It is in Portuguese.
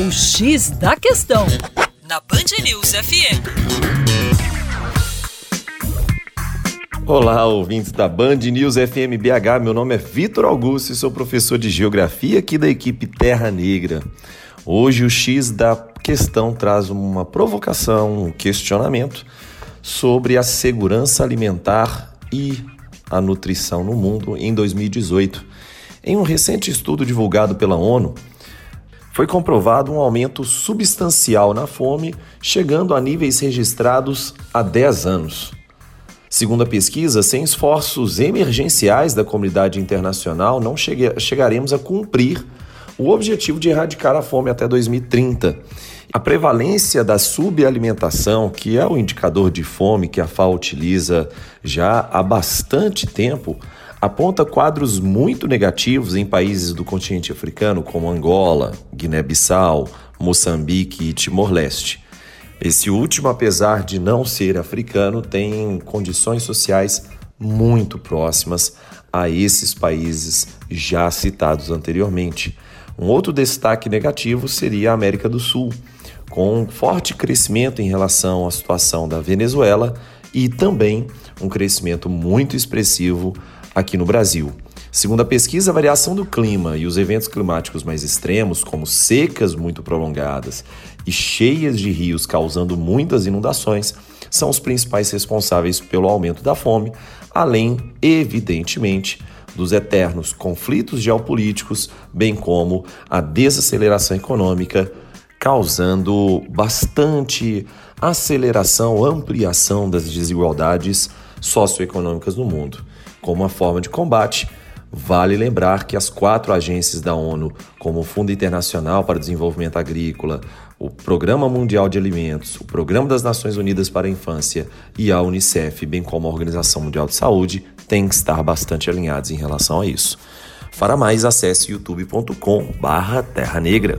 O X da Questão, na Band News FM. Olá, ouvintes da Band News FM BH. Meu nome é Vitor Augusto e sou professor de Geografia aqui da equipe Terra Negra. Hoje o X da Questão traz uma provocação, um questionamento sobre a segurança alimentar e a nutrição no mundo em 2018. Em um recente estudo divulgado pela ONU, foi comprovado um aumento substancial na fome, chegando a níveis registrados há 10 anos. Segundo a pesquisa, sem esforços emergenciais da comunidade internacional, não chegaremos a cumprir o objetivo de erradicar a fome até 2030. A prevalência da subalimentação, que é o indicador de fome que a FAO utiliza já há bastante tempo, aponta quadros muito negativos em países do continente africano como Angola, Guiné-Bissau, Moçambique e Timor-Leste. Esse último, apesar de não ser africano, tem condições sociais muito próximas a esses países já citados anteriormente. Um outro destaque negativo seria a América do Sul, com um forte crescimento em relação à situação da Venezuela e também um crescimento muito expressivo aqui no Brasil. Segundo a pesquisa, a variação do clima e os eventos climáticos mais extremos, como secas muito prolongadas e cheias de rios causando muitas inundações, são os principais responsáveis pelo aumento da fome, além, evidentemente, dos eternos conflitos geopolíticos, bem como a desaceleração econômica, causando bastante aceleração, ampliação das desigualdades socioeconômicas no mundo. Como uma forma de combate, Vale lembrar que as quatro agências da ONU, como o Fundo Internacional para o Desenvolvimento Agrícola, o Programa Mundial de Alimentos, o Programa das Nações Unidas para a Infância e a Unicef, bem como a Organização Mundial de Saúde, têm que estar bastante alinhados em relação a isso. Para mais, acesse youtube.com/terra negra.